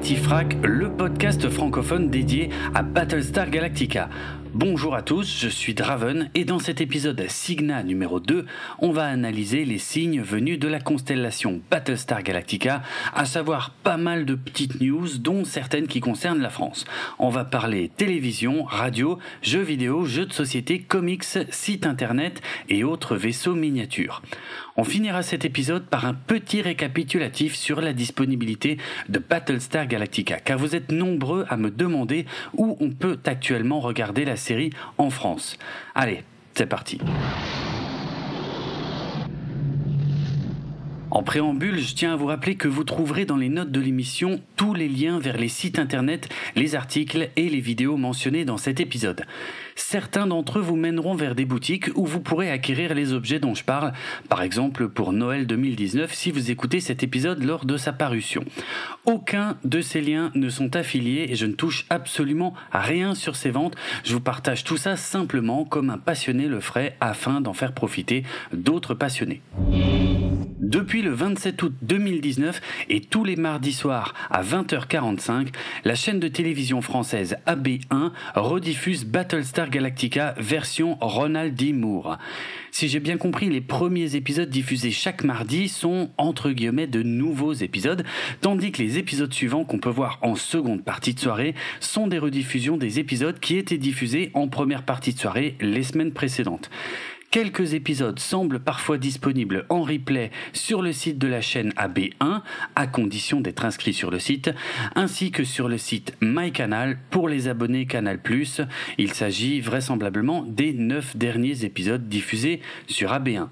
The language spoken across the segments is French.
ActiveFrac, le podcast francophone dédié à Battlestar Galactica. Bonjour à tous, je suis Draven et dans cet épisode Signa numéro 2, on va analyser les signes venus de la constellation Battlestar Galactica, à savoir pas mal de petites news dont certaines qui concernent la France. On va parler télévision, radio, jeux vidéo, jeux de société, comics, sites internet et autres vaisseaux miniatures. On finira cet épisode par un petit récapitulatif sur la disponibilité de Battlestar Galactica, car vous êtes nombreux à me demander où on peut actuellement regarder la série en France. Allez, c'est parti. En préambule, je tiens à vous rappeler que vous trouverez dans les notes de l'émission tous les liens vers les sites internet, les articles et les vidéos mentionnés dans cet épisode. Certains d'entre eux vous mèneront vers des boutiques où vous pourrez acquérir les objets dont je parle, par exemple pour Noël 2019 si vous écoutez cet épisode lors de sa parution. Aucun de ces liens ne sont affiliés et je ne touche absolument rien sur ces ventes. Je vous partage tout ça simplement comme un passionné le ferait afin d'en faire profiter d'autres passionnés. Depuis le 27 août 2019 et tous les mardis soirs à 20h45, la chaîne de télévision française AB1 rediffuse Battlestar Galactica version Ronald D. Moore. Si j'ai bien compris, les premiers épisodes diffusés chaque mardi sont entre guillemets de nouveaux épisodes, tandis que les épisodes suivants qu'on peut voir en seconde partie de soirée sont des rediffusions des épisodes qui étaient diffusés en première partie de soirée les semaines précédentes. Quelques épisodes semblent parfois disponibles en replay sur le site de la chaîne AB1, à condition d'être inscrit sur le site, ainsi que sur le site MyCanal pour les abonnés Canal+. Il s'agit vraisemblablement des 9 derniers épisodes diffusés sur AB1.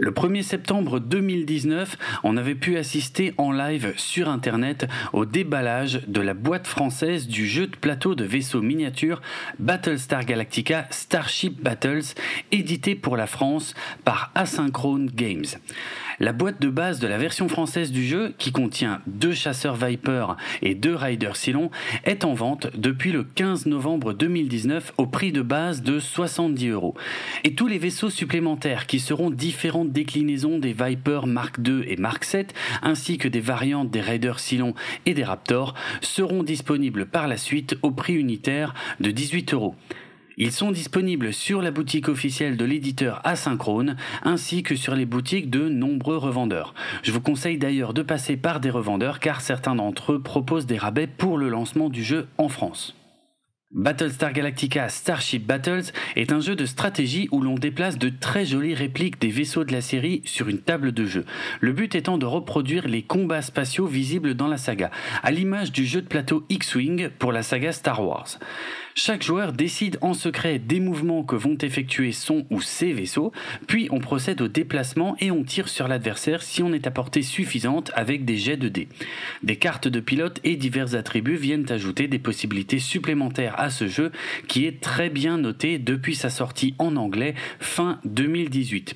Le 1er septembre 2019, on avait pu assister en live sur Internet au déballage de la boîte française du jeu de plateau de vaisseaux miniatures Battlestar Galactica Starship Battles, édité pour la France par Asynchrone Games. La boîte de base de la version française du jeu, qui contient deux chasseurs Viper et deux Riders Cylon, est en vente depuis le 15 novembre 2019 au prix de base de 70 euros. Et tous les vaisseaux supplémentaires qui seront différentes déclinaisons des Viper Mark II et Mark VII, ainsi que des variantes des Raiders Cylon et des Raptors, seront disponibles par la suite au prix unitaire de 18 euros. Ils sont disponibles sur la boutique officielle de l'éditeur Asynchrone ainsi que sur les boutiques de nombreux revendeurs. Je vous conseille d'ailleurs de passer par des revendeurs car certains d'entre eux proposent des rabais pour le lancement du jeu en France. Battlestar Galactica Starship Battles est un jeu de stratégie où l'on déplace de très jolies répliques des vaisseaux de la série sur une table de jeu. Le but étant de reproduire les combats spatiaux visibles dans la saga, à l'image du jeu de plateau X-Wing pour la saga Star Wars. Chaque joueur décide en secret des mouvements que vont effectuer son ou ses vaisseaux, puis on procède au déplacement et on tire sur l'adversaire si on est à portée suffisante avec des jets de dés. Des cartes de pilote et divers attributs viennent ajouter des possibilités supplémentaires à ce jeu qui est très bien noté depuis sa sortie en anglais fin 2018.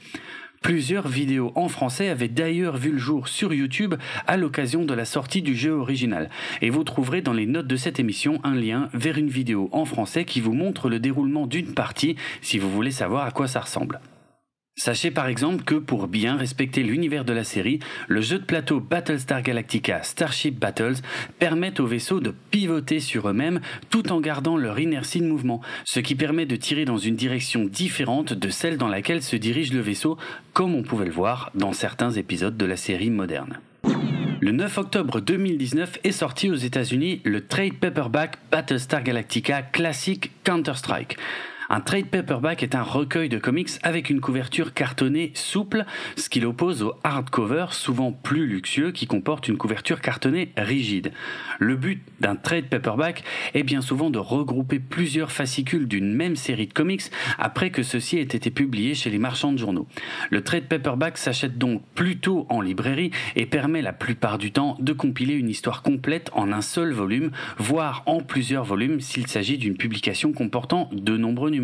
Plusieurs vidéos en français avaient d'ailleurs vu le jour sur YouTube à l'occasion de la sortie du jeu original. Et vous trouverez dans les notes de cette émission un lien vers une vidéo en français qui vous montre le déroulement d'une partie si vous voulez savoir à quoi ça ressemble. Sachez par exemple que pour bien respecter l'univers de la série, le jeu de plateau Battlestar Galactica Starship Battles permet aux vaisseaux de pivoter sur eux-mêmes tout en gardant leur inertie de mouvement, ce qui permet de tirer dans une direction différente de celle dans laquelle se dirige le vaisseau, comme on pouvait le voir dans certains épisodes de la série moderne. Le 9 octobre 2019 est sorti aux États-Unis le trade paperback Battlestar Galactica Classic Counter-Strike. Un trade paperback est un recueil de comics avec une couverture cartonnée souple, ce qui l'oppose au hardcover souvent plus luxueux qui comporte une couverture cartonnée rigide. Le but d'un trade paperback est bien souvent de regrouper plusieurs fascicules d'une même série de comics après que ceux-ci aient été publiés chez les marchands de journaux. Le trade paperback s'achète donc plutôt en librairie et permet la plupart du temps de compiler une histoire complète en un seul volume, voire en plusieurs volumes s'il s'agit d'une publication comportant de nombreux numéros.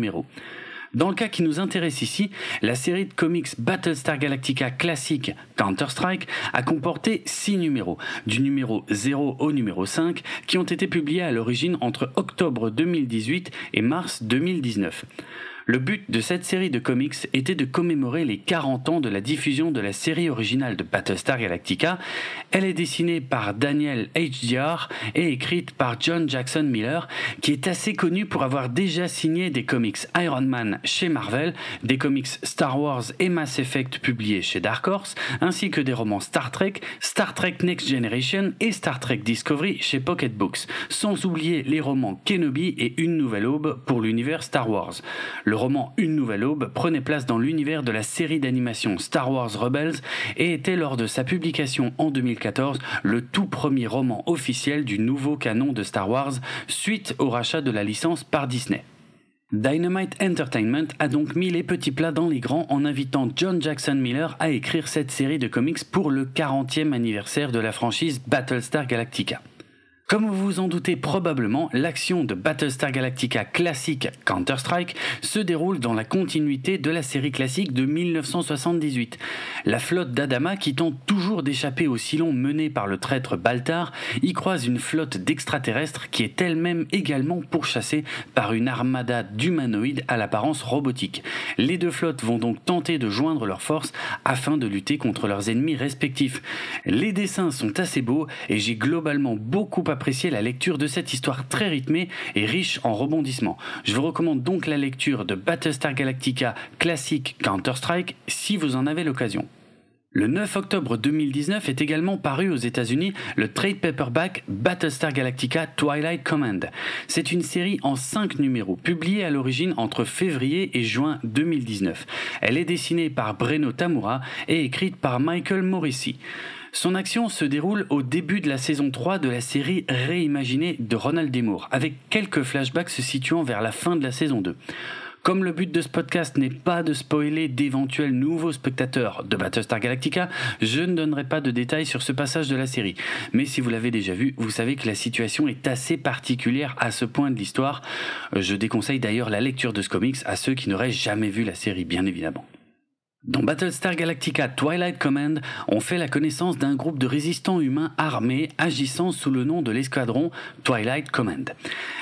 Dans le cas qui nous intéresse ici, la série de comics Battlestar Galactica classique Counter-Strike a comporté 6 numéros, du numéro 0 au numéro 5, qui ont été publiés à l'origine entre octobre 2018 et mars 2019. Le but de cette série de comics était de commémorer les 40 ans de la diffusion de la série originale de Battlestar Galactica. Elle est dessinée par Daniel HDR et écrite par John Jackson Miller, qui est assez connu pour avoir déjà signé des comics Iron Man chez Marvel, des comics Star Wars et Mass Effect publiés chez Dark Horse, ainsi que des romans Star Trek, Star Trek Next Generation et Star Trek Discovery chez Pocket Books, sans oublier les romans Kenobi et Une Nouvelle Aube pour l'univers Star Wars. Roman Une Nouvelle Aube prenait place dans l'univers de la série d'animation Star Wars Rebels et était lors de sa publication en 2014 le tout premier roman officiel du nouveau canon de Star Wars suite au rachat de la licence par Disney. Dynamite Entertainment a donc mis les petits plats dans les grands en invitant John Jackson Miller à écrire cette série de comics pour le 40e anniversaire de la franchise Battlestar Galactica. Comme vous vous en doutez probablement, l'action de Battlestar Galactica classique Counter-Strike se déroule dans la continuité de la série classique de 1978. La flotte d'Adama, qui tente toujours d'échapper au silon mené par le traître Baltar, y croise une flotte d'extraterrestres qui est elle-même également pourchassée par une armada d'humanoïdes à l'apparence robotique. Les deux flottes vont donc tenter de joindre leurs forces afin de lutter contre leurs ennemis respectifs. Les dessins sont assez beaux et j'ai globalement beaucoup apprécié apprécier la lecture de cette histoire très rythmée et riche en rebondissements. Je vous recommande donc la lecture de Battlestar Galactica classique Counter-Strike si vous en avez l'occasion. Le 9 octobre 2019 est également paru aux États-Unis le trade paperback Battlestar Galactica Twilight Command. C'est une série en 5 numéros, publiée à l'origine entre février et juin 2019. Elle est dessinée par Breno Tamura et écrite par Michael Morrissey. Son action se déroule au début de la saison 3 de la série réimaginée de Ronald D. avec quelques flashbacks se situant vers la fin de la saison 2. Comme le but de ce podcast n'est pas de spoiler d'éventuels nouveaux spectateurs de Battlestar Galactica, je ne donnerai pas de détails sur ce passage de la série. Mais si vous l'avez déjà vu, vous savez que la situation est assez particulière à ce point de l'histoire. Je déconseille d'ailleurs la lecture de ce comics à ceux qui n'auraient jamais vu la série, bien évidemment. Dans Battlestar Galactica Twilight Command, on fait la connaissance d'un groupe de résistants humains armés agissant sous le nom de l'escadron Twilight Command.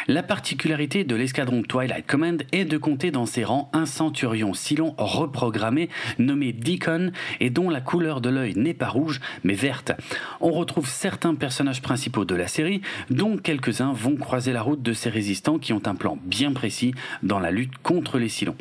La particularité de l'escadron Twilight Command est de compter dans ses rangs un centurion Silon reprogrammé nommé Deacon et dont la couleur de l'œil n'est pas rouge mais verte. On retrouve certains personnages principaux de la série, dont quelques-uns vont croiser la route de ces résistants qui ont un plan bien précis dans la lutte contre les Silons.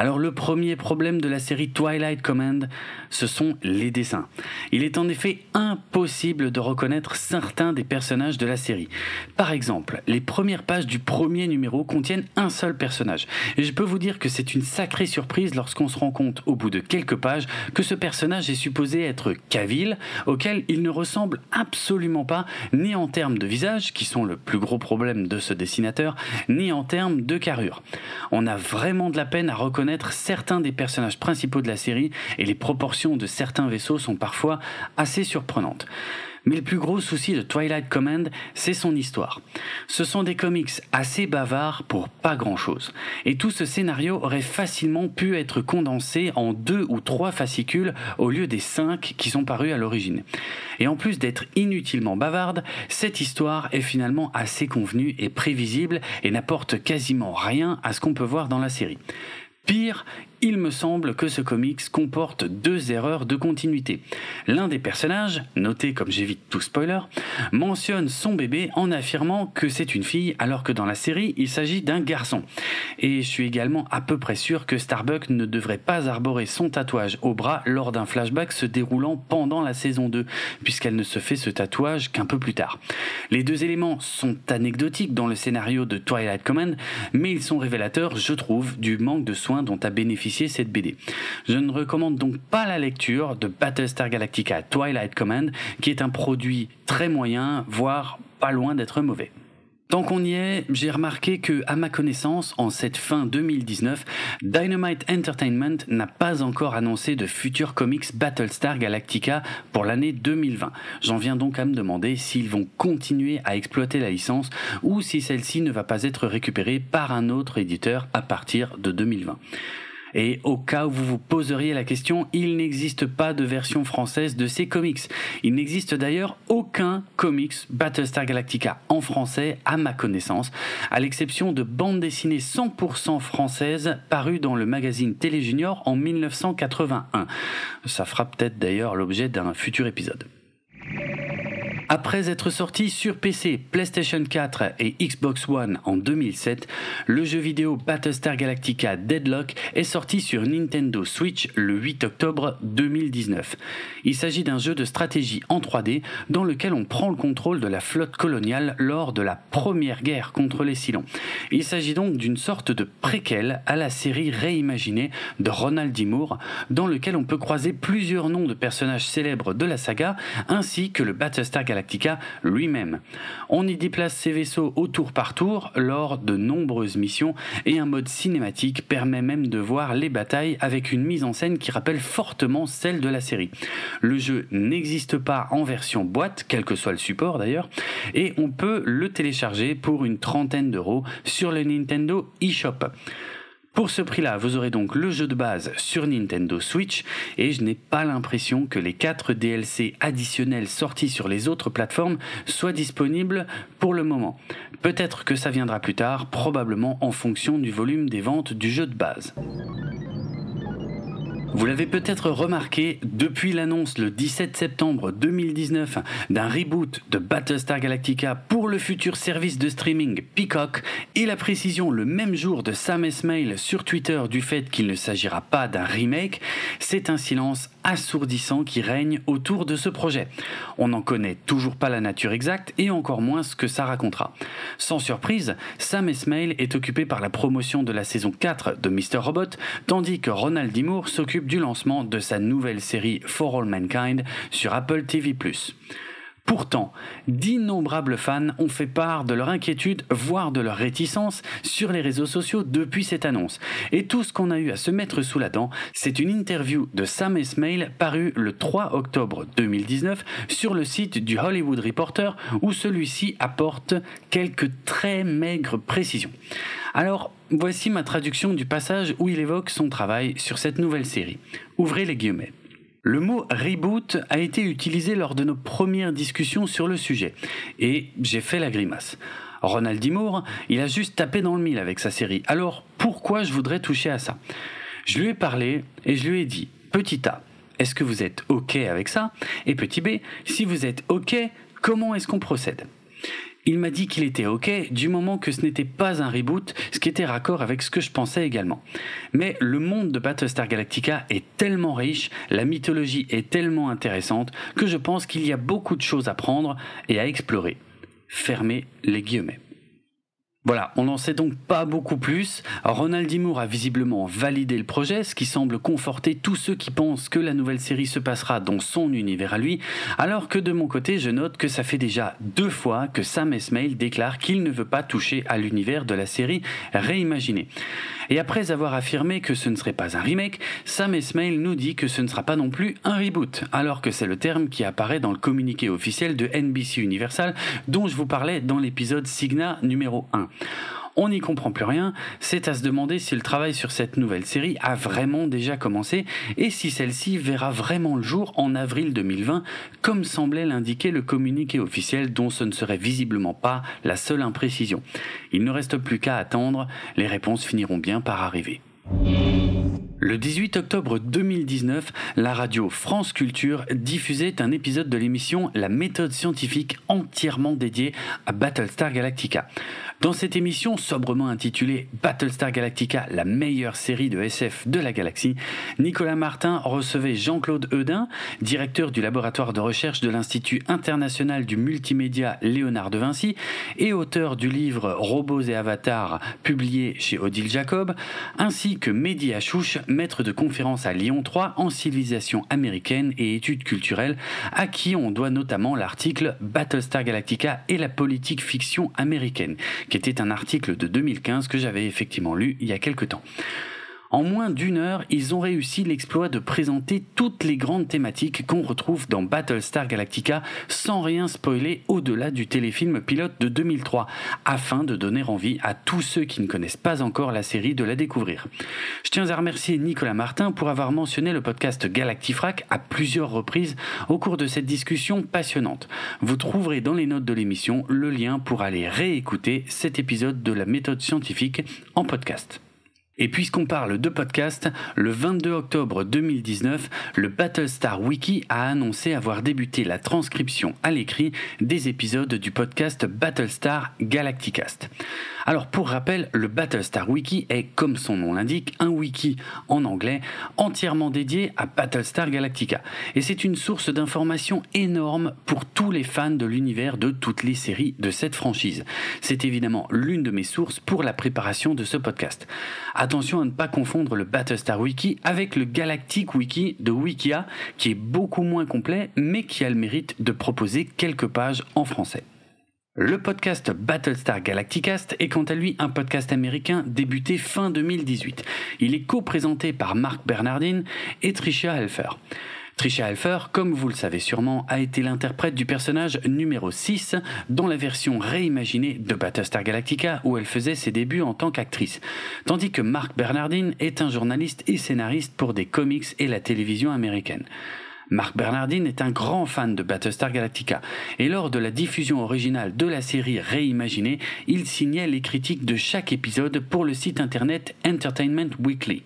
Alors le premier problème de la série Twilight Command, ce sont les dessins. Il est en effet impossible de reconnaître certains des personnages de la série. Par exemple, les premières pages du premier numéro contiennent un seul personnage. Et je peux vous dire que c'est une sacrée surprise lorsqu'on se rend compte au bout de quelques pages que ce personnage est supposé être Cavill, auquel il ne ressemble absolument pas, ni en termes de visage, qui sont le plus gros problème de ce dessinateur, ni en termes de carrure. On a vraiment de la peine à reconnaître certains des personnages principaux de la série et les proportions de certains vaisseaux sont parfois assez surprenantes. Mais le plus gros souci de Twilight Command, c'est son histoire. Ce sont des comics assez bavards pour pas grand chose. Et tout ce scénario aurait facilement pu être condensé en deux ou trois fascicules au lieu des cinq qui sont parus à l'origine. Et en plus d'être inutilement bavarde, cette histoire est finalement assez convenue et prévisible et n'apporte quasiment rien à ce qu'on peut voir dans la série. Pire, il me semble que ce comics comporte deux erreurs de continuité. L'un des personnages, noté comme j'évite tout spoiler, mentionne son bébé en affirmant que c'est une fille alors que dans la série il s'agit d'un garçon. Et je suis également à peu près sûr que Starbuck ne devrait pas arborer son tatouage au bras lors d'un flashback se déroulant pendant la saison 2, puisqu'elle ne se fait ce tatouage qu'un peu plus tard. Les deux éléments sont anecdotiques dans le scénario de Twilight Command, mais ils sont révélateurs, je trouve, du manque de soins dont a bénéficié cette. Je ne recommande donc pas la lecture de Battlestar Galactica Twilight Command, qui est un produit très moyen, voire pas loin d'être mauvais. Tant qu'on y est, j'ai remarqué que, à ma connaissance, en cette fin 2019, Dynamite Entertainment n'a pas encore annoncé de futurs comics Battlestar Galactica pour l'année 2020. J'en viens donc à me demander s'ils vont continuer à exploiter la licence ou si celle-ci ne va pas être récupérée par un autre éditeur à partir de 2020. Et au cas où vous vous poseriez la question, il n'existe pas de version française de ces comics. Il n'existe d'ailleurs aucun comics Battlestar Galactica en français à ma connaissance, à l'exception de bandes dessinées 100% françaises parues dans le magazine Télé Junior en 1981. Ça fera peut-être d'ailleurs l'objet d'un futur épisode. Après être sorti sur PC, PlayStation 4 et Xbox One en 2007, le jeu vidéo Battlestar Galactica Deadlock est sorti sur Nintendo Switch le 8 octobre 2019. Il s'agit d'un jeu de stratégie en 3D dans lequel on prend le contrôle de la flotte coloniale lors de la première guerre contre les Cylons. Il s'agit donc d'une sorte de préquel à la série réimaginée de Ronald D. Moore, dans lequel on peut croiser plusieurs noms de personnages célèbres de la saga, ainsi que le Battlestar Galactica lui-même. On y déplace ses vaisseaux au tour par tour lors de nombreuses missions et un mode cinématique permet même de voir les batailles avec une mise en scène qui rappelle fortement celle de la série. Le jeu n'existe pas en version boîte, quel que soit le support d'ailleurs, et on peut le télécharger pour une trentaine d'euros sur le Nintendo eShop. Pour ce prix-là, vous aurez donc le jeu de base sur Nintendo Switch et je n'ai pas l'impression que les 4 DLC additionnels sortis sur les autres plateformes soient disponibles pour le moment. Peut-être que ça viendra plus tard, probablement en fonction du volume des ventes du jeu de base. Vous l'avez peut-être remarqué, depuis l'annonce le 17 septembre 2019 d'un reboot de Battlestar Galactica pour le futur service de streaming Peacock et la précision le même jour de Sam Esmail sur Twitter du fait qu'il ne s'agira pas d'un remake, c'est un silence assourdissant qui règne autour de ce projet. On n'en connaît toujours pas la nature exacte et encore moins ce que ça racontera. Sans surprise, Sam Esmail est occupé par la promotion de la saison 4 de Mr. Robot, tandis que Ronald D. Moore s'occupe du lancement de sa nouvelle série For All Mankind sur Apple TV+. Pourtant, d'innombrables fans ont fait part de leur inquiétude, voire de leur réticence sur les réseaux sociaux depuis cette annonce. Et tout ce qu'on a eu à se mettre sous la dent, c'est une interview de Sam Esmail parue le 3 octobre 2019 sur le site du Hollywood Reporter où celui-ci apporte quelques très maigres précisions. Alors, voici ma traduction du passage où il évoque son travail sur cette nouvelle série. Ouvrez les guillemets. Le mot reboot a été utilisé lors de nos premières discussions sur le sujet, et j'ai fait la grimace. Ronald D. Moore, il a juste tapé dans le mille avec sa série. Alors pourquoi je voudrais toucher à ça? Je lui ai parlé et je lui ai dit, petit A, est-ce que vous êtes OK avec ça? Et petit B, si vous êtes OK, comment est-ce qu'on procède? Il m'a dit qu'il était OK du moment que ce n'était pas un reboot, ce qui était raccord avec ce que je pensais également. Mais le monde de Battlestar Galactica est tellement riche, la mythologie est tellement intéressante que je pense qu'il y a beaucoup de choses à prendre et à explorer. Fermez les guillemets. Voilà, on n'en sait donc pas beaucoup plus. Ronald D. Moore a visiblement validé le projet, ce qui semble conforter tous ceux qui pensent que la nouvelle série se passera dans son univers à lui, alors que de mon côté, je note que ça fait déjà deux fois que Sam Esmail déclare qu'il ne veut pas toucher à l'univers de la série réimaginée. Et après avoir affirmé que ce ne serait pas un remake, Sam Esmail nous dit que ce ne sera pas non plus un reboot, alors que c'est le terme qui apparaît dans le communiqué officiel de NBC Universal dont je vous parlais dans l'épisode Signa numéro 1 on n'y comprend plus rien, c'est à se demander si le travail sur cette nouvelle série a vraiment déjà commencé et si celle-ci verra vraiment le jour en avril 2020, comme semblait l'indiquer le communiqué officiel dont ce ne serait visiblement pas la seule imprécision. Il ne reste plus qu'à attendre, les réponses finiront bien par arriver. Le 18 octobre 2019, la radio France Culture diffusait un épisode de l'émission La méthode scientifique entièrement dédiée à Battlestar Galactica. Dans cette émission sobrement intitulée Battlestar Galactica, la meilleure série de SF de la galaxie, Nicolas Martin recevait Jean-Claude Eudin, directeur du laboratoire de recherche de l'Institut international du multimédia Léonard de Vinci et auteur du livre Robots et Avatars publié chez Odile Jacob, ainsi que Mehdi Achouche, maître de conférence à Lyon 3 en civilisation américaine et études culturelles, à qui on doit notamment l'article Battlestar Galactica et la politique fiction américaine qui était un article de 2015 que j'avais effectivement lu il y a quelque temps. En moins d'une heure, ils ont réussi l'exploit de présenter toutes les grandes thématiques qu'on retrouve dans Battlestar Galactica sans rien spoiler au-delà du téléfilm pilote de 2003, afin de donner envie à tous ceux qui ne connaissent pas encore la série de la découvrir. Je tiens à remercier Nicolas Martin pour avoir mentionné le podcast Galactifrac à plusieurs reprises au cours de cette discussion passionnante. Vous trouverez dans les notes de l'émission le lien pour aller réécouter cet épisode de la méthode scientifique en podcast. Et puisqu'on parle de podcast, le 22 octobre 2019, le Battlestar Wiki a annoncé avoir débuté la transcription à l'écrit des épisodes du podcast Battlestar Galacticast. Alors pour rappel, le Battlestar Wiki est, comme son nom l'indique, un wiki en anglais entièrement dédié à Battlestar Galactica. Et c'est une source d'information énorme pour tous les fans de l'univers de toutes les séries de cette franchise. C'est évidemment l'une de mes sources pour la préparation de ce podcast. Attention à ne pas confondre le Battlestar Wiki avec le Galactic Wiki de Wikia, qui est beaucoup moins complet, mais qui a le mérite de proposer quelques pages en français. Le podcast Battlestar Galacticast est quant à lui un podcast américain débuté fin 2018. Il est co-présenté par Mark Bernardin et Tricia Helfer. Tricia Helfer, comme vous le savez sûrement, a été l'interprète du personnage numéro 6 dans la version réimaginée de Battlestar Galactica où elle faisait ses débuts en tant qu'actrice. Tandis que Mark Bernardin est un journaliste et scénariste pour des comics et la télévision américaine. Mark Bernardin est un grand fan de Battlestar Galactica et lors de la diffusion originale de la série réimaginée, il signait les critiques de chaque épisode pour le site internet Entertainment Weekly.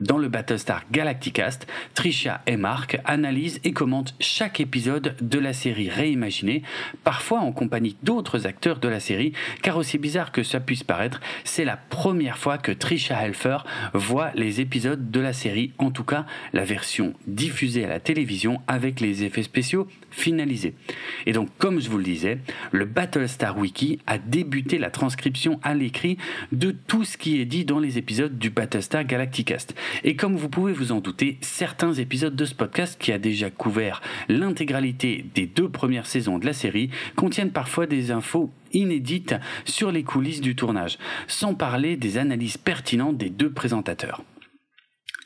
Dans le Battlestar Galacticast, Trisha et Mark analysent et commentent chaque épisode de la série réimaginée, parfois en compagnie d'autres acteurs de la série, car aussi bizarre que ça puisse paraître, c'est la première fois que Trisha Helfer voit les épisodes de la série, en tout cas la version diffusée à la télévision avec les effets spéciaux finalisés. Et donc, comme je vous le disais, le Battlestar Wiki a débuté la transcription à l'écrit de tout ce qui est dit dans les épisodes du Battlestar Galacticast. Et comme vous pouvez vous en douter, certains épisodes de ce podcast qui a déjà couvert l'intégralité des deux premières saisons de la série contiennent parfois des infos inédites sur les coulisses du tournage, sans parler des analyses pertinentes des deux présentateurs.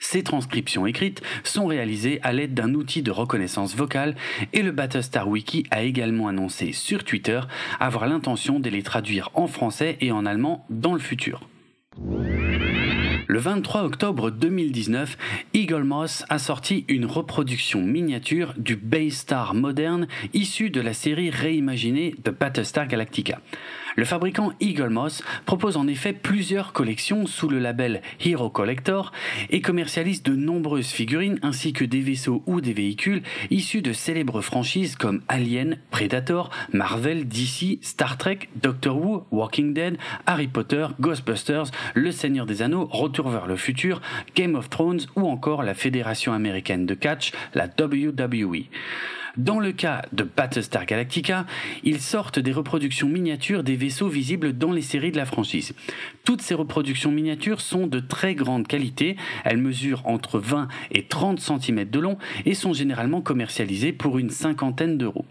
Ces transcriptions écrites sont réalisées à l'aide d'un outil de reconnaissance vocale et le Battlestar Wiki a également annoncé sur Twitter avoir l'intention de les traduire en français et en allemand dans le futur. Le 23 octobre 2019, Eagle Moss a sorti une reproduction miniature du Baystar moderne issu de la série réimaginée de Battlestar Galactica. Le fabricant Eagle Moss propose en effet plusieurs collections sous le label Hero Collector et commercialise de nombreuses figurines ainsi que des vaisseaux ou des véhicules issus de célèbres franchises comme Alien, Predator, Marvel, DC, Star Trek, Doctor Who, Walking Dead, Harry Potter, Ghostbusters, Le Seigneur des Anneaux, Retour vers le futur, Game of Thrones ou encore la Fédération américaine de catch, la WWE. Dans le cas de Battlestar Galactica, ils sortent des reproductions miniatures des vaisseaux visibles dans les séries de la franchise. Toutes ces reproductions miniatures sont de très grande qualité, elles mesurent entre 20 et 30 cm de long et sont généralement commercialisées pour une cinquantaine d'euros.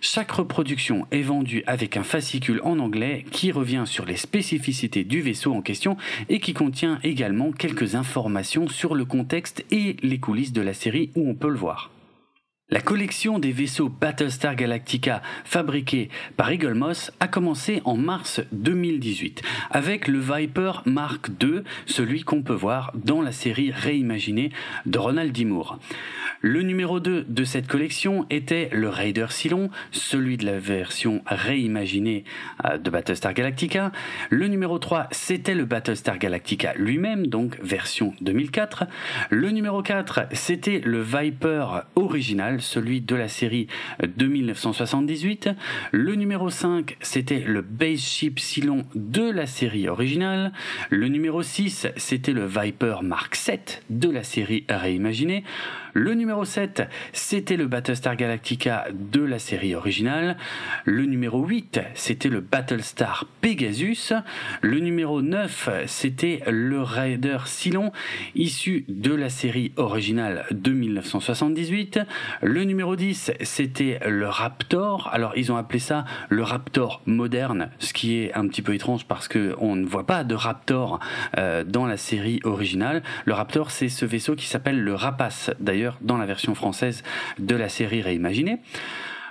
Chaque reproduction est vendue avec un fascicule en anglais qui revient sur les spécificités du vaisseau en question et qui contient également quelques informations sur le contexte et les coulisses de la série où on peut le voir. La collection des vaisseaux Battlestar Galactica fabriqués par Eagle Moss a commencé en mars 2018 avec le Viper Mark II, celui qu'on peut voir dans la série réimaginée de Ronald D. Moore. Le numéro 2 de cette collection était le Raider Cylon, celui de la version réimaginée euh, de Battlestar Galactica. Le numéro 3, c'était le Battlestar Galactica lui-même, donc version 2004. Le numéro 4, c'était le Viper original, celui de la série de 1978. Le numéro 5, c'était le Base Ship Cylon de la série originale. Le numéro 6, c'était le Viper Mark 7 de la série réimaginée. Le numéro 7, c'était le Battlestar Galactica de la série originale. Le numéro 8, c'était le Battlestar Pegasus. Le numéro 9, c'était le Raider Cylon, issu de la série originale de 1978. Le numéro 10, c'était le Raptor. Alors ils ont appelé ça le Raptor moderne, ce qui est un petit peu étrange parce qu'on ne voit pas de Raptor euh, dans la série originale. Le Raptor, c'est ce vaisseau qui s'appelle le Rapace, d'ailleurs dans la version française de la série réimaginée.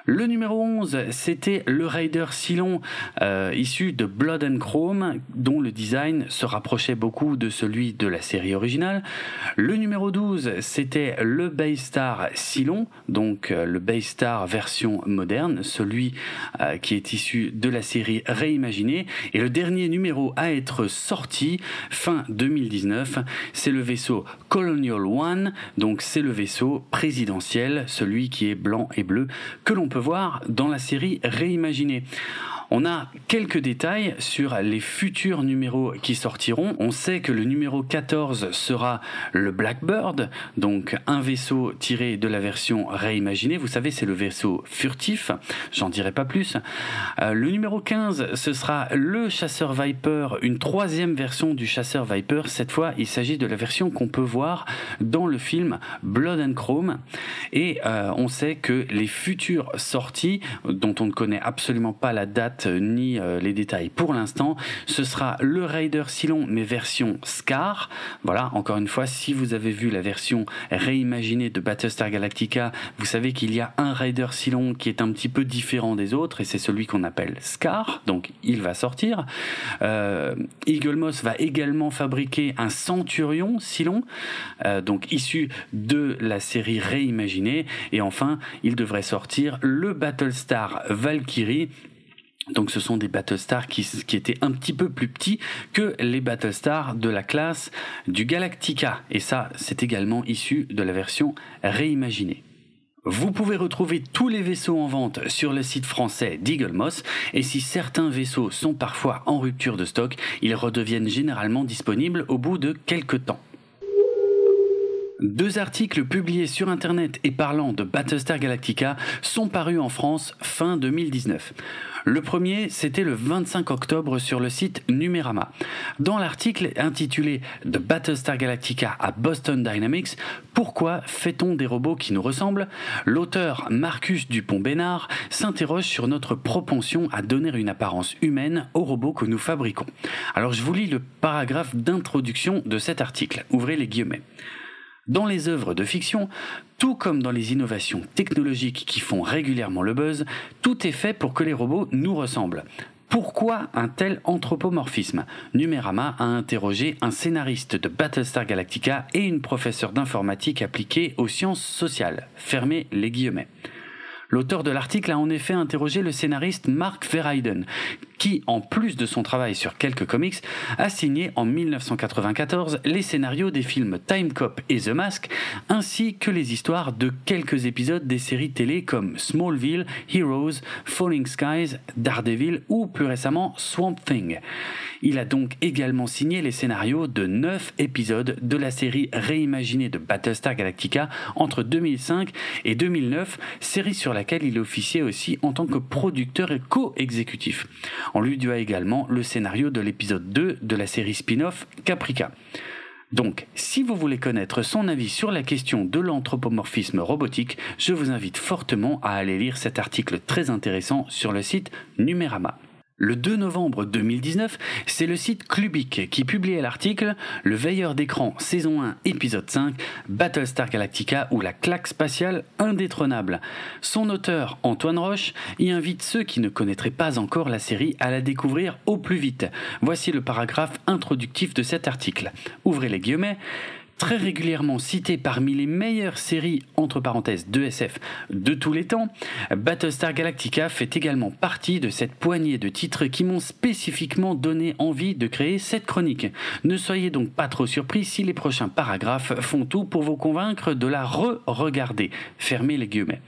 Le numéro 11, c'était le Raider Silon, euh, issu de Blood and Chrome, dont le design se rapprochait beaucoup de celui de la série originale. Le numéro 12, c'était le Baystar Silon, donc euh, le Baystar version moderne, celui euh, qui est issu de la série réimaginée. Et le dernier numéro à être sorti, fin 2019, c'est le vaisseau Colonial One, donc c'est le vaisseau présidentiel, celui qui est blanc et bleu, que l'on peut voir dans la série réimaginée. On a quelques détails sur les futurs numéros qui sortiront. On sait que le numéro 14 sera le Blackbird, donc un vaisseau tiré de la version réimaginée. Vous savez, c'est le vaisseau furtif, j'en dirai pas plus. Euh, le numéro 15, ce sera le chasseur Viper, une troisième version du chasseur Viper. Cette fois, il s'agit de la version qu'on peut voir dans le film Blood and Chrome. Et euh, on sait que les futures sorties, dont on ne connaît absolument pas la date, ni euh, les détails pour l'instant. Ce sera le Raider Silon, mais version Scar. Voilà, encore une fois, si vous avez vu la version réimaginée de Battlestar Galactica, vous savez qu'il y a un Raider Silon qui est un petit peu différent des autres, et c'est celui qu'on appelle Scar, donc il va sortir. Euh, Eagle Moss va également fabriquer un Centurion Silon, euh, donc issu de la série réimaginée, et enfin, il devrait sortir le Battlestar Valkyrie donc ce sont des Battlestars qui, qui étaient un petit peu plus petits que les Battlestars de la classe du Galactica. Et ça, c'est également issu de la version réimaginée. Vous pouvez retrouver tous les vaisseaux en vente sur le site français d'Eagle Moss et si certains vaisseaux sont parfois en rupture de stock, ils redeviennent généralement disponibles au bout de quelques temps. Deux articles publiés sur Internet et parlant de Battlestar Galactica sont parus en France fin 2019. Le premier, c'était le 25 octobre sur le site Numérama. Dans l'article intitulé The Battlestar Galactica à Boston Dynamics, pourquoi fait-on des robots qui nous ressemblent? L'auteur Marcus Dupont-Bénard s'interroge sur notre propension à donner une apparence humaine aux robots que nous fabriquons. Alors je vous lis le paragraphe d'introduction de cet article. Ouvrez les guillemets. Dans les œuvres de fiction, tout comme dans les innovations technologiques qui font régulièrement le buzz, tout est fait pour que les robots nous ressemblent. Pourquoi un tel anthropomorphisme? Numérama a interrogé un scénariste de Battlestar Galactica et une professeure d'informatique appliquée aux sciences sociales. Fermez les guillemets. L'auteur de l'article a en effet interrogé le scénariste Mark Verheiden, qui, en plus de son travail sur quelques comics, a signé en 1994 les scénarios des films Time Cop et The Mask, ainsi que les histoires de quelques épisodes des séries télé comme Smallville, Heroes, Falling Skies, Daredevil ou plus récemment Swamp Thing. Il a donc également signé les scénarios de 9 épisodes de la série réimaginée de Battlestar Galactica entre 2005 et 2009, série sur laquelle il officiait aussi en tant que producteur et co-exécutif. On lui doit également le scénario de l'épisode 2 de la série spin-off Caprica. Donc, si vous voulez connaître son avis sur la question de l'anthropomorphisme robotique, je vous invite fortement à aller lire cet article très intéressant sur le site Numérama. Le 2 novembre 2019, c'est le site Clubic qui publiait l'article Le veilleur d'écran saison 1 épisode 5 Battlestar Galactica ou la claque spatiale indétrônable. Son auteur Antoine Roche y invite ceux qui ne connaîtraient pas encore la série à la découvrir au plus vite. Voici le paragraphe introductif de cet article. Ouvrez les guillemets très régulièrement cité parmi les meilleures séries entre parenthèses de SF de tous les temps, Battlestar Galactica fait également partie de cette poignée de titres qui m'ont spécifiquement donné envie de créer cette chronique. Ne soyez donc pas trop surpris si les prochains paragraphes font tout pour vous convaincre de la re-regarder. Fermez les guillemets.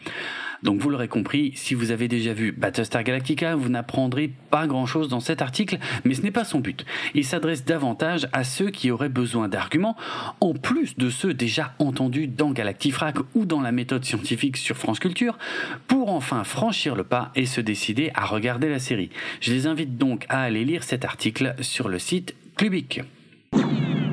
Donc vous l'aurez compris, si vous avez déjà vu Battlestar Galactica, vous n'apprendrez pas grand-chose dans cet article, mais ce n'est pas son but. Il s'adresse davantage à ceux qui auraient besoin d'arguments, en plus de ceux déjà entendus dans Galactifrac ou dans la méthode scientifique sur France Culture, pour enfin franchir le pas et se décider à regarder la série. Je les invite donc à aller lire cet article sur le site Clubic.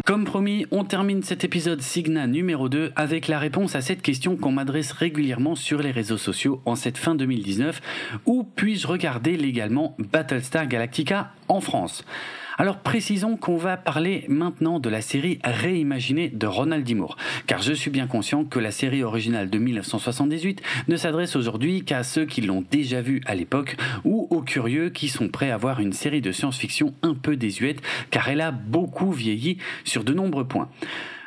Comme promis, on termine cet épisode Signa numéro 2 avec la réponse à cette question qu'on m'adresse régulièrement sur les réseaux sociaux en cette fin 2019. Où puis-je regarder légalement Battlestar Galactica en France? Alors précisons qu'on va parler maintenant de la série réimaginée de Ronald D. Car je suis bien conscient que la série originale de 1978 ne s'adresse aujourd'hui qu'à ceux qui l'ont déjà vue à l'époque ou aux curieux qui sont prêts à voir une série de science-fiction un peu désuète, car elle a beaucoup vieilli sur de nombreux points.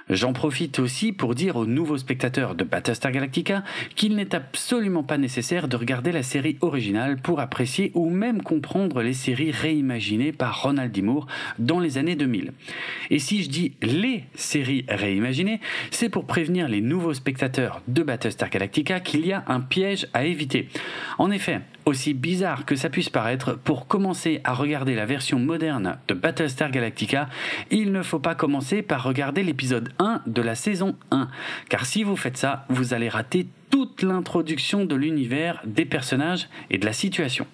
J'en profite aussi pour dire aux nouveaux spectateurs de Battlestar Galactica qu'il n'est absolument pas nécessaire de regarder la série originale pour apprécier ou même comprendre les séries réimaginées par Ronald D. Moore dans les années 2000. Et si je dis les séries réimaginées, c'est pour prévenir les nouveaux spectateurs de Battlestar Galactica qu'il y a un piège à éviter. En effet, aussi bizarre que ça puisse paraître, pour commencer à regarder la version moderne de Battlestar Galactica, il ne faut pas commencer par regarder l'épisode 1 de la saison 1, car si vous faites ça, vous allez rater toute l'introduction de l'univers, des personnages et de la situation.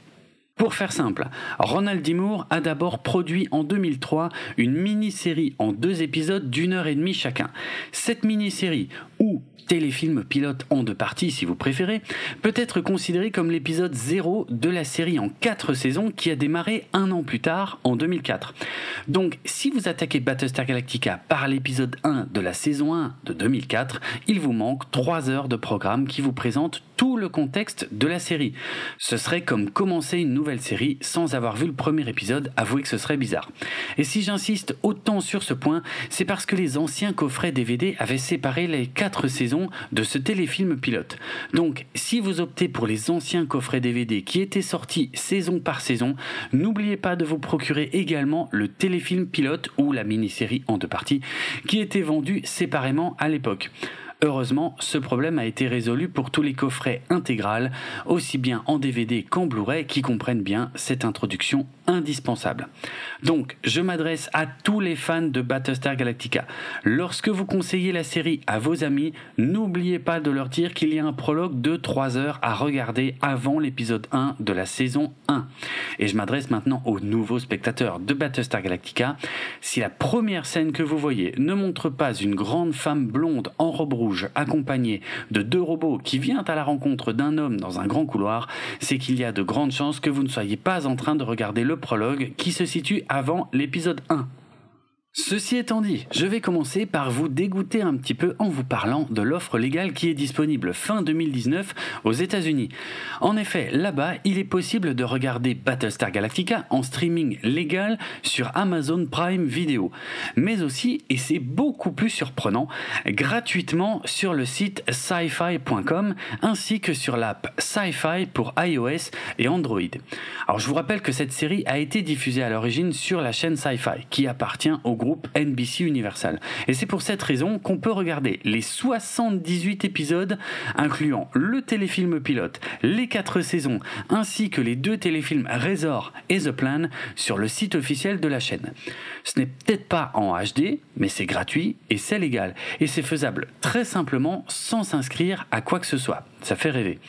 Pour faire simple, Ronald D. Moore a d'abord produit en 2003 une mini-série en deux épisodes d'une heure et demie chacun. Cette mini-série, ou téléfilm pilote en deux parties si vous préférez, peut être considéré comme l'épisode 0 de la série en 4 saisons qui a démarré un an plus tard, en 2004. Donc si vous attaquez Battlestar Galactica par l'épisode 1 de la saison 1 de 2004, il vous manque 3 heures de programme qui vous présente tout le contexte de la série. Ce serait comme commencer une nouvelle série sans avoir vu le premier épisode, avouez que ce serait bizarre. Et si j'insiste autant sur ce point, c'est parce que les anciens coffrets DVD avaient séparé les 4 saisons de ce téléfilm pilote. Donc, si vous optez pour les anciens coffrets DVD qui étaient sortis saison par saison, n'oubliez pas de vous procurer également le téléfilm pilote ou la mini-série en deux parties qui était vendu séparément à l'époque. Heureusement, ce problème a été résolu pour tous les coffrets intégrales, aussi bien en DVD qu'en Blu-ray, qui comprennent bien cette introduction indispensable. Donc, je m'adresse à tous les fans de Battlestar Galactica. Lorsque vous conseillez la série à vos amis, n'oubliez pas de leur dire qu'il y a un prologue de 3 heures à regarder avant l'épisode 1 de la saison 1. Et je m'adresse maintenant aux nouveaux spectateurs de Battlestar Galactica. Si la première scène que vous voyez ne montre pas une grande femme blonde en robe rouge, accompagné de deux robots qui vient à la rencontre d'un homme dans un grand couloir, c'est qu'il y a de grandes chances que vous ne soyez pas en train de regarder le prologue qui se situe avant l'épisode 1. Ceci étant dit, je vais commencer par vous dégoûter un petit peu en vous parlant de l'offre légale qui est disponible fin 2019 aux États-Unis. En effet, là-bas, il est possible de regarder Battlestar Galactica en streaming légal sur Amazon Prime Video, mais aussi, et c'est beaucoup plus surprenant, gratuitement sur le site sci-fi.com ainsi que sur l'app Sci-Fi pour iOS et Android. Alors je vous rappelle que cette série a été diffusée à l'origine sur la chaîne Sci-Fi qui appartient au groupe NBC Universal. Et c'est pour cette raison qu'on peut regarder les 78 épisodes, incluant le téléfilm pilote, les 4 saisons, ainsi que les deux téléfilms Razor et The Plan sur le site officiel de la chaîne. Ce n'est peut-être pas en HD, mais c'est gratuit et c'est légal. Et c'est faisable très simplement sans s'inscrire à quoi que ce soit. Ça fait rêver.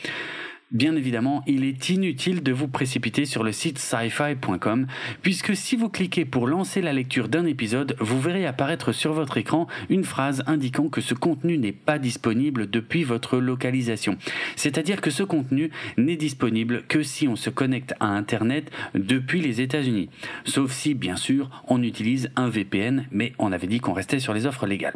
Bien évidemment, il est inutile de vous précipiter sur le site sci-fi.com puisque si vous cliquez pour lancer la lecture d'un épisode, vous verrez apparaître sur votre écran une phrase indiquant que ce contenu n'est pas disponible depuis votre localisation. C'est-à-dire que ce contenu n'est disponible que si on se connecte à Internet depuis les États-Unis. Sauf si, bien sûr, on utilise un VPN, mais on avait dit qu'on restait sur les offres légales.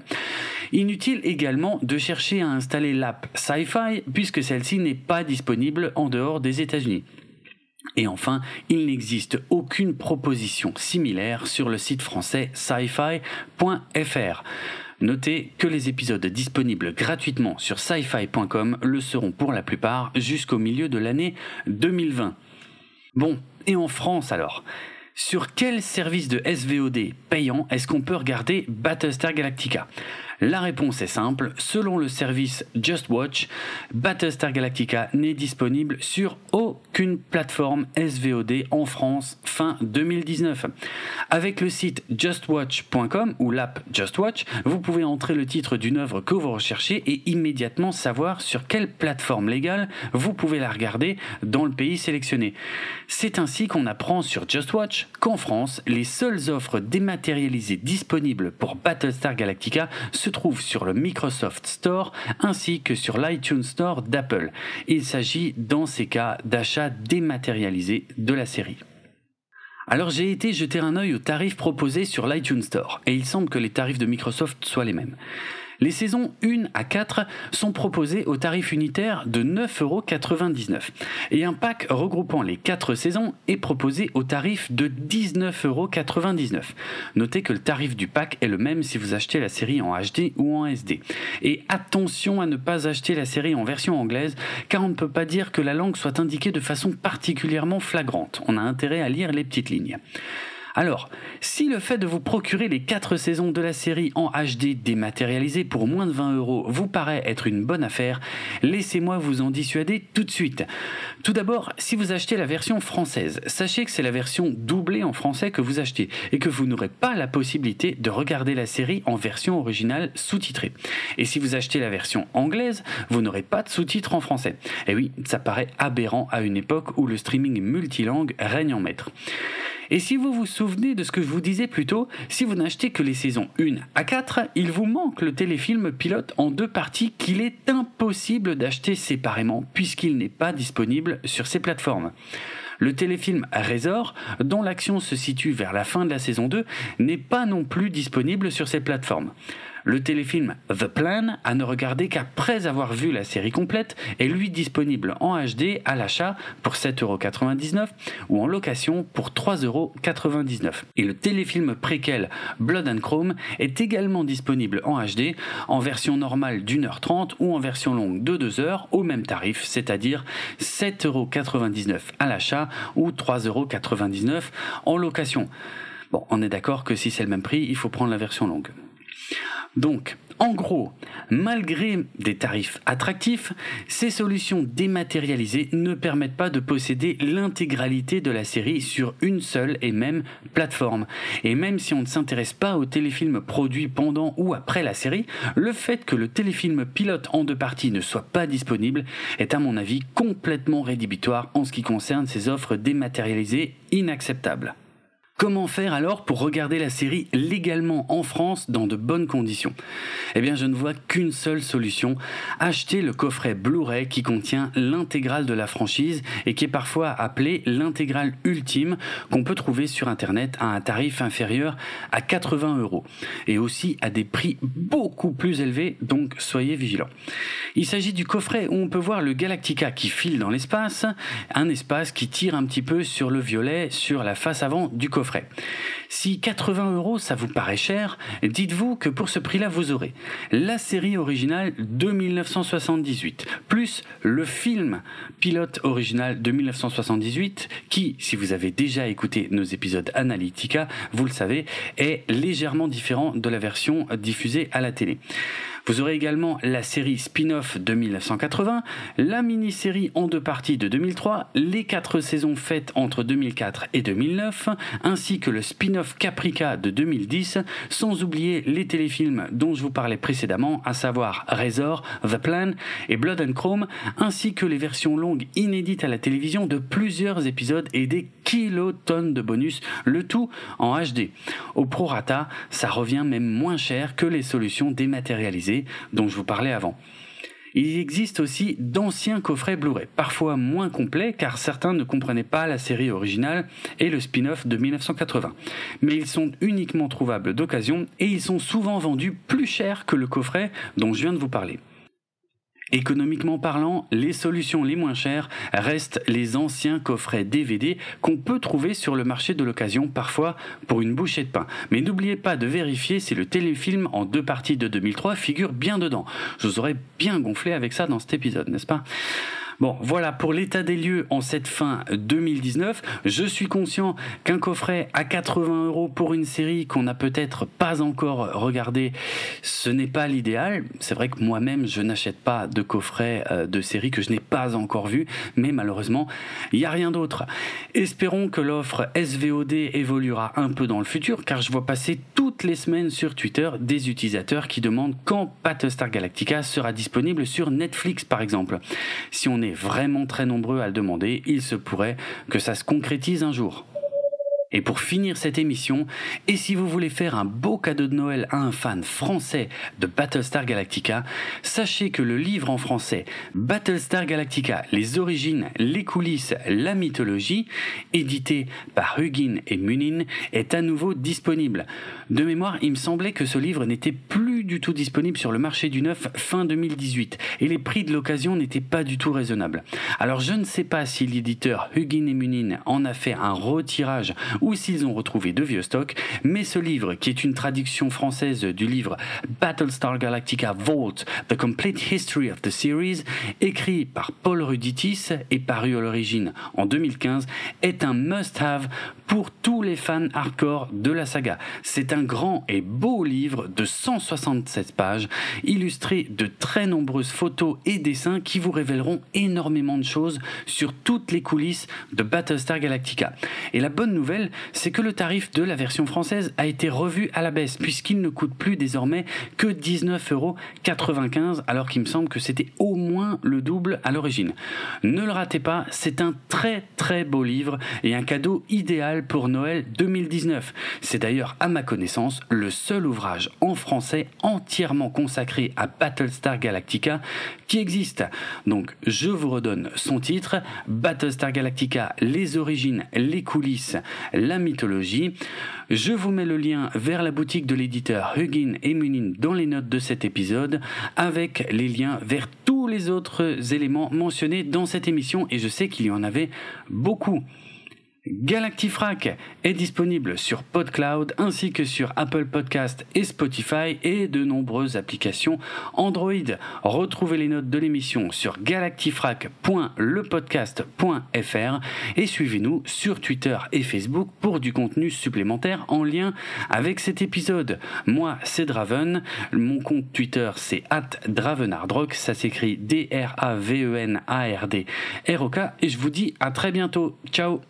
Inutile également de chercher à installer l'app Sci-Fi puisque celle-ci n'est pas disponible en dehors des États-Unis. Et enfin, il n'existe aucune proposition similaire sur le site français sci-fi.fr. Notez que les épisodes disponibles gratuitement sur sci-fi.com le seront pour la plupart jusqu'au milieu de l'année 2020. Bon, et en France alors? Sur quel service de SVOD payant est-ce qu'on peut regarder Battlestar Galactica? La réponse est simple, selon le service Just Watch, Battlestar Galactica n'est disponible sur aucune plateforme SVOD en France fin 2019. Avec le site justwatch.com ou l'app Just Watch, vous pouvez entrer le titre d'une œuvre que vous recherchez et immédiatement savoir sur quelle plateforme légale vous pouvez la regarder dans le pays sélectionné. C'est ainsi qu'on apprend sur Just Watch qu'en France, les seules offres dématérialisées disponibles pour Battlestar Galactica trouvent sur le Microsoft Store ainsi que sur l'iTunes Store d'Apple. Il s'agit dans ces cas d'achats dématérialisés de la série. Alors j'ai été jeter un œil aux tarifs proposés sur l'iTunes Store, et il semble que les tarifs de Microsoft soient les mêmes. Les saisons 1 à 4 sont proposées au tarif unitaire de 9,99€ et un pack regroupant les 4 saisons est proposé au tarif de 19,99€. Notez que le tarif du pack est le même si vous achetez la série en HD ou en SD. Et attention à ne pas acheter la série en version anglaise car on ne peut pas dire que la langue soit indiquée de façon particulièrement flagrante. On a intérêt à lire les petites lignes. Alors, si le fait de vous procurer les 4 saisons de la série en HD dématérialisée pour moins de 20 euros vous paraît être une bonne affaire, laissez-moi vous en dissuader tout de suite. Tout d'abord, si vous achetez la version française, sachez que c'est la version doublée en français que vous achetez et que vous n'aurez pas la possibilité de regarder la série en version originale sous-titrée. Et si vous achetez la version anglaise, vous n'aurez pas de sous-titres en français. Et oui, ça paraît aberrant à une époque où le streaming multilingue règne en maître. Et si vous vous souvenez de ce que je vous disais plus tôt, si vous n'achetez que les saisons 1 à 4, il vous manque le téléfilm pilote en deux parties qu'il est impossible d'acheter séparément puisqu'il n'est pas disponible sur ces plateformes. Le téléfilm Razor, dont l'action se situe vers la fin de la saison 2, n'est pas non plus disponible sur ces plateformes. Le téléfilm The Plan, à ne regarder qu'après avoir vu la série complète, est lui disponible en HD à l'achat pour 7,99€ ou en location pour 3,99€. Et le téléfilm préquel Blood and Chrome est également disponible en HD en version normale d'1h30 ou en version longue de 2h au même tarif, c'est-à-dire 7,99€ à l'achat ou 3,99€ en location. Bon, on est d'accord que si c'est le même prix, il faut prendre la version longue. Donc, en gros, malgré des tarifs attractifs, ces solutions dématérialisées ne permettent pas de posséder l'intégralité de la série sur une seule et même plateforme. Et même si on ne s'intéresse pas aux téléfilms produits pendant ou après la série, le fait que le téléfilm pilote en deux parties ne soit pas disponible est à mon avis complètement rédhibitoire en ce qui concerne ces offres dématérialisées inacceptables. Comment faire alors pour regarder la série légalement en France dans de bonnes conditions? Eh bien, je ne vois qu'une seule solution acheter le coffret Blu-ray qui contient l'intégrale de la franchise et qui est parfois appelé l'intégrale ultime qu'on peut trouver sur internet à un tarif inférieur à 80 euros et aussi à des prix beaucoup plus élevés, donc soyez vigilants. Il s'agit du coffret où on peut voir le Galactica qui file dans l'espace, un espace qui tire un petit peu sur le violet sur la face avant du coffret. Si 80 euros ça vous paraît cher, dites-vous que pour ce prix-là vous aurez la série originale de 1978, plus le film pilote original de 1978 qui, si vous avez déjà écouté nos épisodes Analytica, vous le savez, est légèrement différent de la version diffusée à la télé. Vous aurez également la série spin-off de 1980, la mini-série en deux parties de 2003, les quatre saisons faites entre 2004 et 2009, ainsi que le spin-off Caprica de 2010, sans oublier les téléfilms dont je vous parlais précédemment, à savoir Razor, The Plan et Blood and Chrome, ainsi que les versions longues inédites à la télévision de plusieurs épisodes et des kilotonnes de bonus, le tout en HD. Au prorata, ça revient même moins cher que les solutions dématérialisées dont je vous parlais avant. Il existe aussi d'anciens coffrets Blu-ray, parfois moins complets car certains ne comprenaient pas la série originale et le spin-off de 1980. Mais ils sont uniquement trouvables d'occasion et ils sont souvent vendus plus cher que le coffret dont je viens de vous parler. Économiquement parlant, les solutions les moins chères restent les anciens coffrets DVD qu'on peut trouver sur le marché de l'occasion parfois pour une bouchée de pain. Mais n'oubliez pas de vérifier si le téléfilm en deux parties de 2003 figure bien dedans. Je vous aurais bien gonflé avec ça dans cet épisode, n'est-ce pas? Bon, voilà pour l'état des lieux en cette fin 2019. Je suis conscient qu'un coffret à 80 euros pour une série qu'on n'a peut-être pas encore regardée, ce n'est pas l'idéal. C'est vrai que moi-même, je n'achète pas de coffret euh, de série que je n'ai pas encore vu, mais malheureusement, il n'y a rien d'autre. Espérons que l'offre SVOD évoluera un peu dans le futur, car je vois passer toutes les semaines sur Twitter des utilisateurs qui demandent quand Battlestar Galactica sera disponible sur Netflix, par exemple. Si on est vraiment très nombreux à le demander, il se pourrait que ça se concrétise un jour. Et pour finir cette émission, et si vous voulez faire un beau cadeau de Noël à un fan français de Battlestar Galactica, sachez que le livre en français Battlestar Galactica, les origines, les coulisses, la mythologie, édité par Hugin et Munin, est à nouveau disponible. De mémoire, il me semblait que ce livre n'était plus du tout disponible sur le marché du neuf fin 2018, et les prix de l'occasion n'étaient pas du tout raisonnables. Alors je ne sais pas si l'éditeur Hugin et Munin en a fait un retirage ou s'ils ont retrouvé de vieux stocks, mais ce livre, qui est une traduction française du livre Battlestar Galactica Vault, The Complete History of the Series, écrit par Paul Ruditis et paru à l'origine en 2015, est un must-have pour tous les fans hardcore de la saga. C'est un grand et beau livre de 167 pages, illustré de très nombreuses photos et dessins qui vous révéleront énormément de choses sur toutes les coulisses de Battlestar Galactica. Et la bonne nouvelle, c'est que le tarif de la version française a été revu à la baisse, puisqu'il ne coûte plus désormais que 19,95€ alors qu'il me semble que c'était au le double à l'origine. Ne le ratez pas, c'est un très très beau livre et un cadeau idéal pour Noël 2019. C'est d'ailleurs, à ma connaissance, le seul ouvrage en français entièrement consacré à Battlestar Galactica qui existe. Donc, je vous redonne son titre Battlestar Galactica, les origines, les coulisses, la mythologie. Je vous mets le lien vers la boutique de l'éditeur Hugin et Munin dans les notes de cet épisode avec les liens vers tous les autres éléments mentionnés dans cette émission et je sais qu'il y en avait beaucoup. Galactifrac est disponible sur PodCloud ainsi que sur Apple Podcast et Spotify et de nombreuses applications Android. Retrouvez les notes de l'émission sur galactifrac.lepodcast.fr et suivez-nous sur Twitter et Facebook pour du contenu supplémentaire en lien avec cet épisode. Moi, c'est Draven. Mon compte Twitter, c'est @dravenardrock. Ça s'écrit D-R-A-V-E-N-A-R-D-R-O-K. Et je vous dis à très bientôt. Ciao